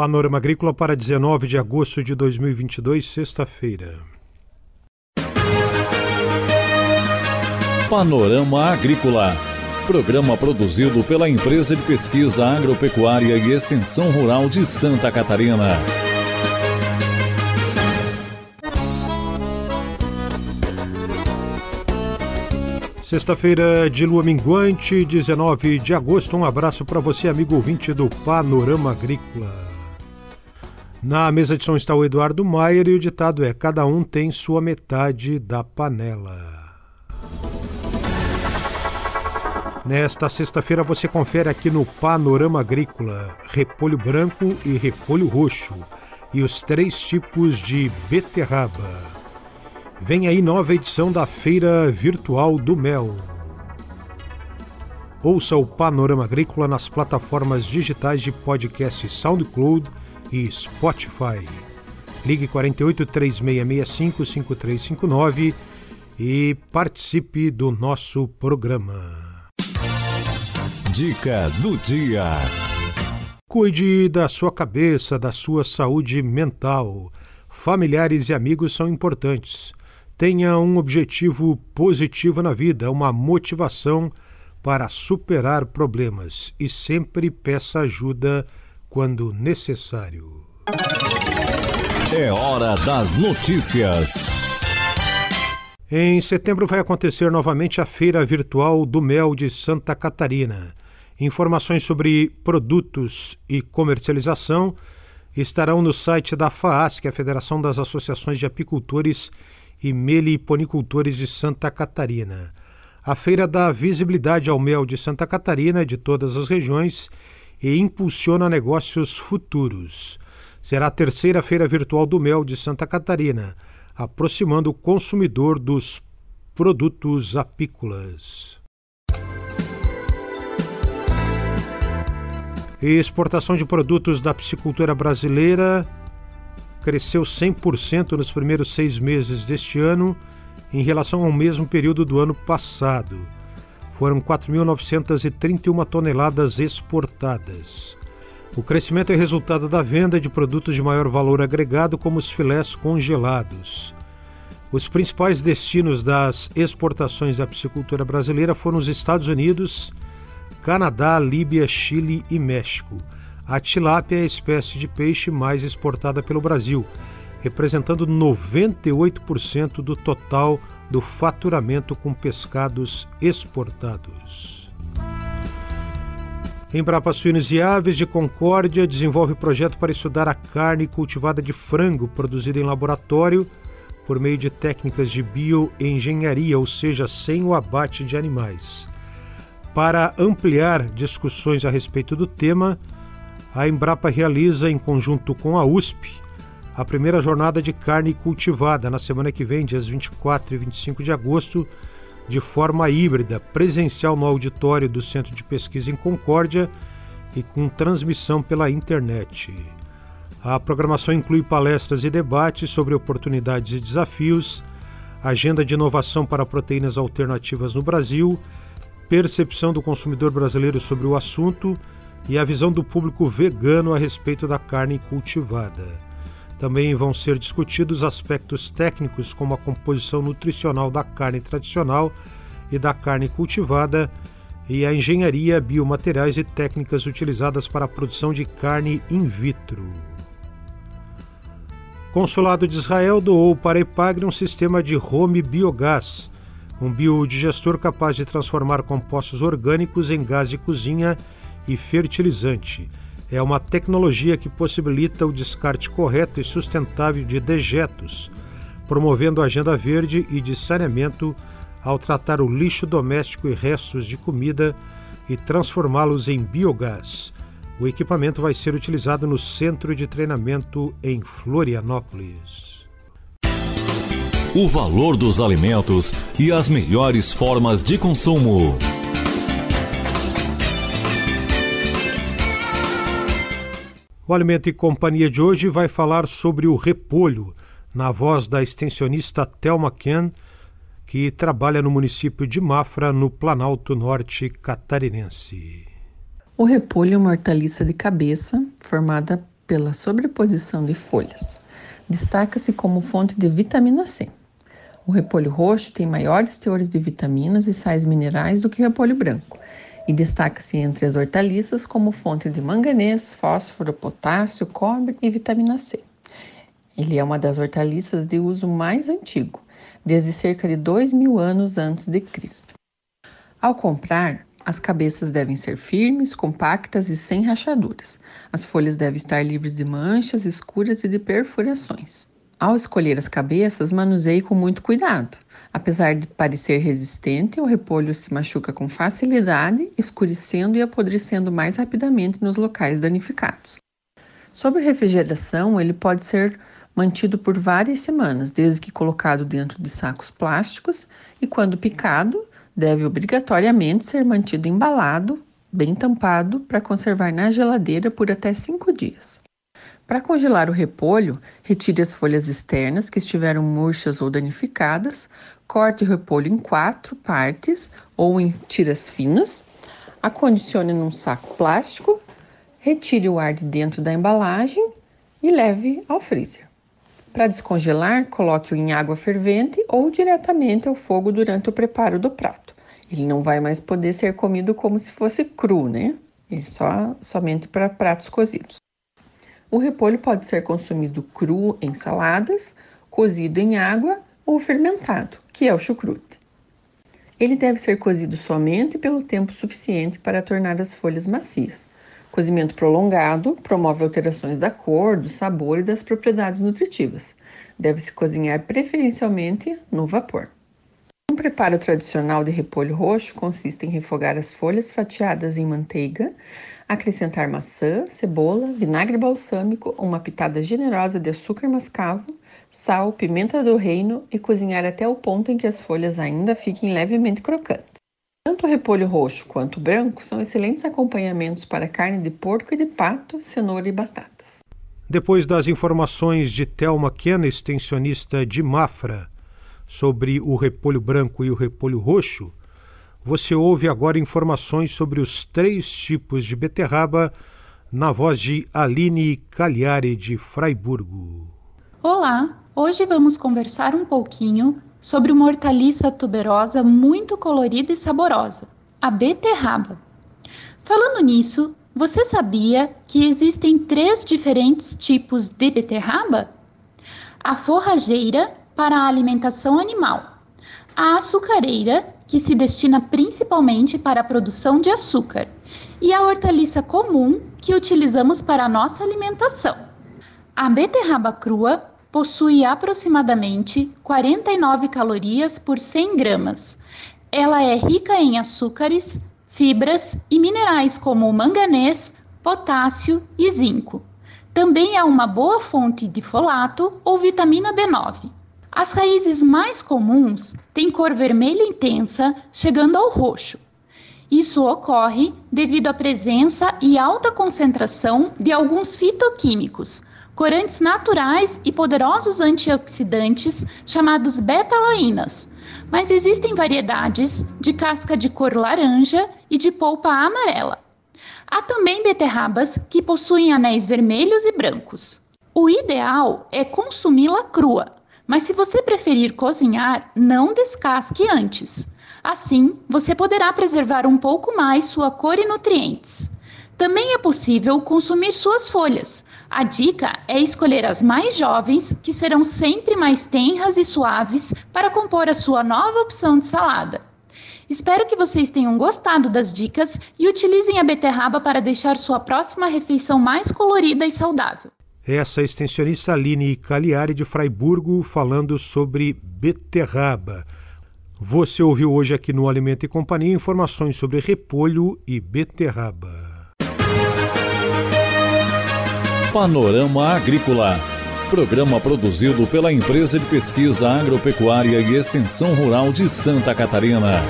Panorama Agrícola para 19 de agosto de 2022, sexta-feira. Panorama Agrícola. Programa produzido pela Empresa de Pesquisa Agropecuária e Extensão Rural de Santa Catarina. Sexta-feira de lua minguante, 19 de agosto. Um abraço para você, amigo ouvinte do Panorama Agrícola. Na mesa de som está o Eduardo Maier e o ditado é: Cada um tem sua metade da panela. Nesta sexta-feira você confere aqui no Panorama Agrícola repolho branco e repolho roxo e os três tipos de beterraba. Vem aí nova edição da Feira Virtual do Mel. Ouça o Panorama Agrícola nas plataformas digitais de podcast SoundCloud e Spotify. Ligue 48 3665 5359 e participe do nosso programa. Dica do dia. Cuide da sua cabeça, da sua saúde mental. Familiares e amigos são importantes Tenha um objetivo positivo na vida, uma motivação para superar problemas e sempre peça ajuda quando necessário. É hora das notícias. Em setembro vai acontecer novamente a Feira Virtual do Mel de Santa Catarina. Informações sobre produtos e comercialização estarão no site da FAAS, que é a Federação das Associações de Apicultores e meliponicultores de Santa Catarina. A feira dá visibilidade ao mel de Santa Catarina de todas as regiões e impulsiona negócios futuros. Será a terceira feira virtual do mel de Santa Catarina, aproximando o consumidor dos produtos apícolas. Exportação de produtos da piscicultura brasileira cresceu 100% nos primeiros seis meses deste ano em relação ao mesmo período do ano passado. Foram 4.931 toneladas exportadas. O crescimento é resultado da venda de produtos de maior valor agregado, como os filés congelados. Os principais destinos das exportações da piscicultura brasileira foram os Estados Unidos, Canadá, Líbia, Chile e México. A tilápia é a espécie de peixe mais exportada pelo Brasil, representando 98% do total do faturamento com pescados exportados. Embrapa Suínos e Aves de Concórdia desenvolve projeto para estudar a carne cultivada de frango produzida em laboratório por meio de técnicas de bioengenharia, ou seja, sem o abate de animais. Para ampliar discussões a respeito do tema, a Embrapa realiza, em conjunto com a USP, a primeira jornada de carne cultivada na semana que vem, dias 24 e 25 de agosto, de forma híbrida, presencial no auditório do Centro de Pesquisa em Concórdia e com transmissão pela internet. A programação inclui palestras e debates sobre oportunidades e desafios, agenda de inovação para proteínas alternativas no Brasil, percepção do consumidor brasileiro sobre o assunto e a visão do público vegano a respeito da carne cultivada. Também vão ser discutidos aspectos técnicos como a composição nutricional da carne tradicional e da carne cultivada e a engenharia, biomateriais e técnicas utilizadas para a produção de carne in vitro. Consulado de Israel doou para a Epagre um sistema de home biogás, um biodigestor capaz de transformar compostos orgânicos em gás de cozinha e fertilizante. É uma tecnologia que possibilita o descarte correto e sustentável de dejetos, promovendo a agenda verde e de saneamento ao tratar o lixo doméstico e restos de comida e transformá-los em biogás. O equipamento vai ser utilizado no centro de treinamento em Florianópolis. O valor dos alimentos e as melhores formas de consumo. O Alimento e Companhia de hoje vai falar sobre o repolho, na voz da extensionista Thelma Ken, que trabalha no município de Mafra, no Planalto Norte catarinense. O repolho é uma hortaliça de cabeça formada pela sobreposição de folhas. Destaca-se como fonte de vitamina C. O repolho roxo tem maiores teores de vitaminas e sais minerais do que o repolho branco e destaca-se entre as hortaliças como fonte de manganês, fósforo, potássio, cobre e vitamina C. Ele é uma das hortaliças de uso mais antigo, desde cerca de dois mil anos antes de Cristo. Ao comprar, as cabeças devem ser firmes, compactas e sem rachaduras. As folhas devem estar livres de manchas escuras e de perfurações. Ao escolher as cabeças, manuseie com muito cuidado. Apesar de parecer resistente, o repolho se machuca com facilidade, escurecendo e apodrecendo mais rapidamente nos locais danificados. Sobre refrigeração, ele pode ser mantido por várias semanas, desde que colocado dentro de sacos plásticos e, quando picado, deve obrigatoriamente ser mantido embalado, bem tampado, para conservar na geladeira por até cinco dias. Para congelar o repolho, retire as folhas externas que estiveram murchas ou danificadas, corte o repolho em quatro partes ou em tiras finas, acondicione num saco plástico, retire o ar de dentro da embalagem e leve ao freezer. Para descongelar, coloque-o em água fervente ou diretamente ao fogo durante o preparo do prato. Ele não vai mais poder ser comido como se fosse cru, né? Ele só somente para pratos cozidos. O repolho pode ser consumido cru em saladas, cozido em água ou fermentado, que é o chucrute. Ele deve ser cozido somente pelo tempo suficiente para tornar as folhas macias. Cozimento prolongado promove alterações da cor, do sabor e das propriedades nutritivas. Deve-se cozinhar preferencialmente no vapor. Um preparo tradicional de repolho roxo consiste em refogar as folhas fatiadas em manteiga, acrescentar maçã, cebola, vinagre balsâmico, uma pitada generosa de açúcar mascavo, sal, pimenta do reino e cozinhar até o ponto em que as folhas ainda fiquem levemente crocantes. Tanto o repolho roxo quanto o branco são excelentes acompanhamentos para carne de porco e de pato, cenoura e batatas. Depois das informações de Thelma Kena, extensionista de Mafra, sobre o repolho branco e o repolho roxo, você ouve agora informações sobre os três tipos de beterraba na voz de Aline Cagliari de Fraiburgo. Olá, hoje vamos conversar um pouquinho sobre uma hortaliça tuberosa muito colorida e saborosa, a beterraba. Falando nisso, você sabia que existem três diferentes tipos de beterraba? A forrageira para a alimentação animal, a açucareira que se destina principalmente para a produção de açúcar, e a hortaliça comum, que utilizamos para a nossa alimentação. A beterraba crua possui aproximadamente 49 calorias por 100 gramas. Ela é rica em açúcares, fibras e minerais como manganês, potássio e zinco. Também é uma boa fonte de folato ou vitamina B9. As raízes mais comuns têm cor vermelha intensa, chegando ao roxo. Isso ocorre devido à presença e alta concentração de alguns fitoquímicos, corantes naturais e poderosos antioxidantes chamados beta-lainas. Mas existem variedades de casca de cor laranja e de polpa amarela. Há também beterrabas que possuem anéis vermelhos e brancos. O ideal é consumi-la crua, mas se você preferir cozinhar, não descasque antes. Assim, você poderá preservar um pouco mais sua cor e nutrientes. Também é possível consumir suas folhas. A dica é escolher as mais jovens, que serão sempre mais tenras e suaves, para compor a sua nova opção de salada. Espero que vocês tenham gostado das dicas e utilizem a beterraba para deixar sua próxima refeição mais colorida e saudável. Essa extensionista Aline Cagliari de Fraiburgo falando sobre beterraba. Você ouviu hoje aqui no Alimento e Companhia informações sobre repolho e beterraba. Panorama Agrícola. Programa produzido pela Empresa de Pesquisa Agropecuária e Extensão Rural de Santa Catarina.